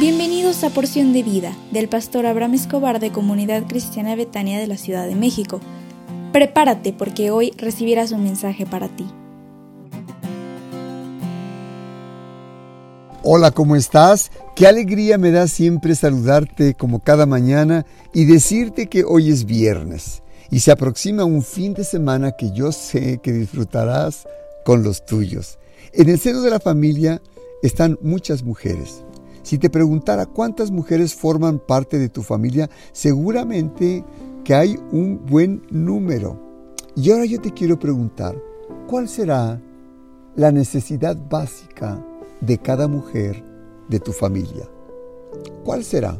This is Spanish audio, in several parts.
Bienvenidos a Porción de Vida del pastor Abraham Escobar de Comunidad Cristiana Betania de la Ciudad de México. Prepárate porque hoy recibirás un mensaje para ti. Hola, ¿cómo estás? Qué alegría me da siempre saludarte como cada mañana y decirte que hoy es viernes y se aproxima un fin de semana que yo sé que disfrutarás con los tuyos. En el seno de la familia están muchas mujeres. Si te preguntara cuántas mujeres forman parte de tu familia, seguramente que hay un buen número. Y ahora yo te quiero preguntar, ¿cuál será la necesidad básica de cada mujer de tu familia? ¿Cuál será?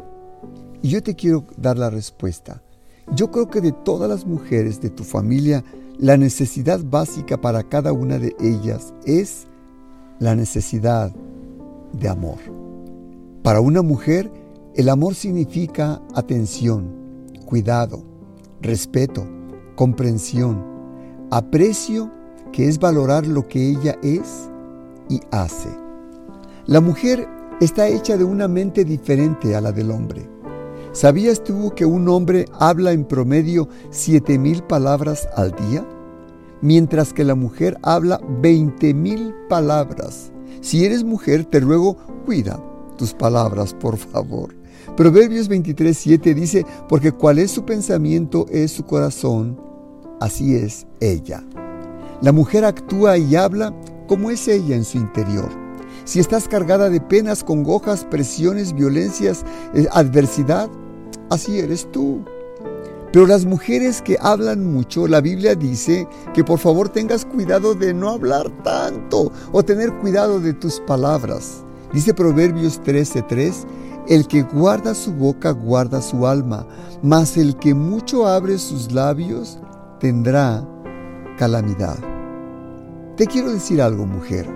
Y yo te quiero dar la respuesta. Yo creo que de todas las mujeres de tu familia, la necesidad básica para cada una de ellas es la necesidad de amor. Para una mujer, el amor significa atención, cuidado, respeto, comprensión, aprecio, que es valorar lo que ella es y hace. La mujer está hecha de una mente diferente a la del hombre. ¿Sabías tú que un hombre habla en promedio 7000 palabras al día? Mientras que la mujer habla 20.000 palabras. Si eres mujer, te ruego, cuida tus palabras, por favor. Proverbios 23:7 dice, porque cuál es su pensamiento es su corazón, así es ella. La mujer actúa y habla como es ella en su interior si estás cargada de penas, congojas, presiones, violencias, eh, adversidad, así eres tú. Pero las mujeres que hablan mucho, la Biblia dice que por favor tengas cuidado de no hablar tanto o tener cuidado de tus palabras. Dice Proverbios 13:3, el que guarda su boca guarda su alma, mas el que mucho abre sus labios tendrá calamidad. Te quiero decir algo, mujer.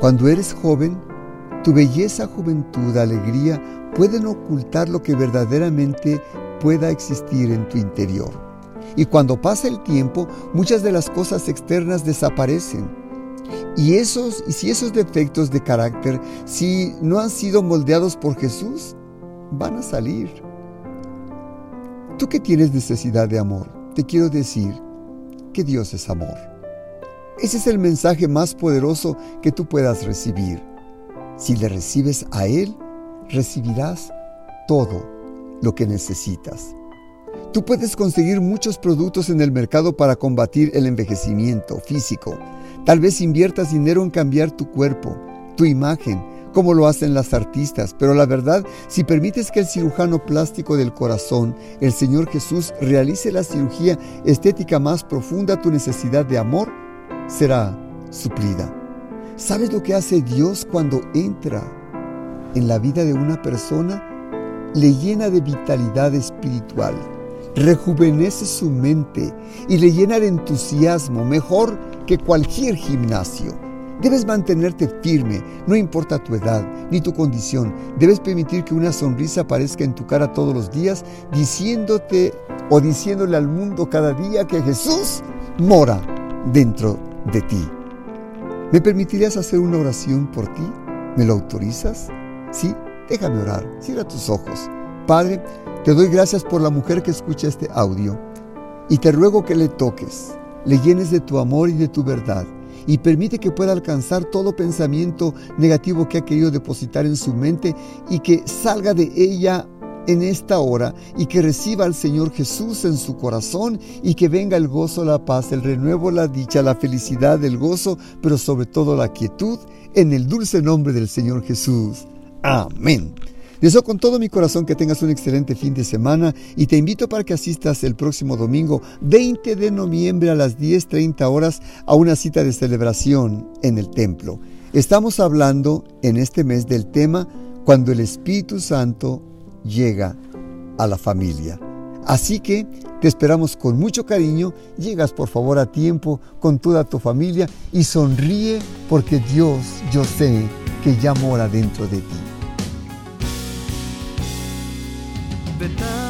Cuando eres joven, tu belleza, juventud, alegría pueden ocultar lo que verdaderamente pueda existir en tu interior. Y cuando pasa el tiempo, muchas de las cosas externas desaparecen. Y esos y si esos defectos de carácter, si no han sido moldeados por Jesús, van a salir. Tú que tienes necesidad de amor, te quiero decir que Dios es amor. Ese es el mensaje más poderoso que tú puedas recibir. Si le recibes a Él, recibirás todo lo que necesitas. Tú puedes conseguir muchos productos en el mercado para combatir el envejecimiento físico. Tal vez inviertas dinero en cambiar tu cuerpo, tu imagen, como lo hacen las artistas, pero la verdad, si permites que el cirujano plástico del corazón, el Señor Jesús, realice la cirugía estética más profunda, tu necesidad de amor será suplida. ¿Sabes lo que hace Dios cuando entra en la vida de una persona? Le llena de vitalidad espiritual, rejuvenece su mente y le llena de entusiasmo mejor que cualquier gimnasio. Debes mantenerte firme, no importa tu edad ni tu condición. Debes permitir que una sonrisa aparezca en tu cara todos los días, diciéndote o diciéndole al mundo cada día que Jesús mora dentro de ti. ¿Me permitirías hacer una oración por ti? ¿Me lo autorizas? Sí, déjame orar. Cierra tus ojos. Padre, te doy gracias por la mujer que escucha este audio y te ruego que le toques, le llenes de tu amor y de tu verdad y permite que pueda alcanzar todo pensamiento negativo que ha querido depositar en su mente y que salga de ella en esta hora y que reciba al Señor Jesús en su corazón y que venga el gozo, la paz, el renuevo, la dicha, la felicidad, el gozo, pero sobre todo la quietud en el dulce nombre del Señor Jesús. Amén. Deseo con todo mi corazón que tengas un excelente fin de semana y te invito para que asistas el próximo domingo 20 de noviembre a las 10.30 horas a una cita de celebración en el templo. Estamos hablando en este mes del tema cuando el Espíritu Santo llega a la familia. Así que te esperamos con mucho cariño, llegas por favor a tiempo con toda tu familia y sonríe porque Dios, yo sé que ya mora dentro de ti. Es mi hogar.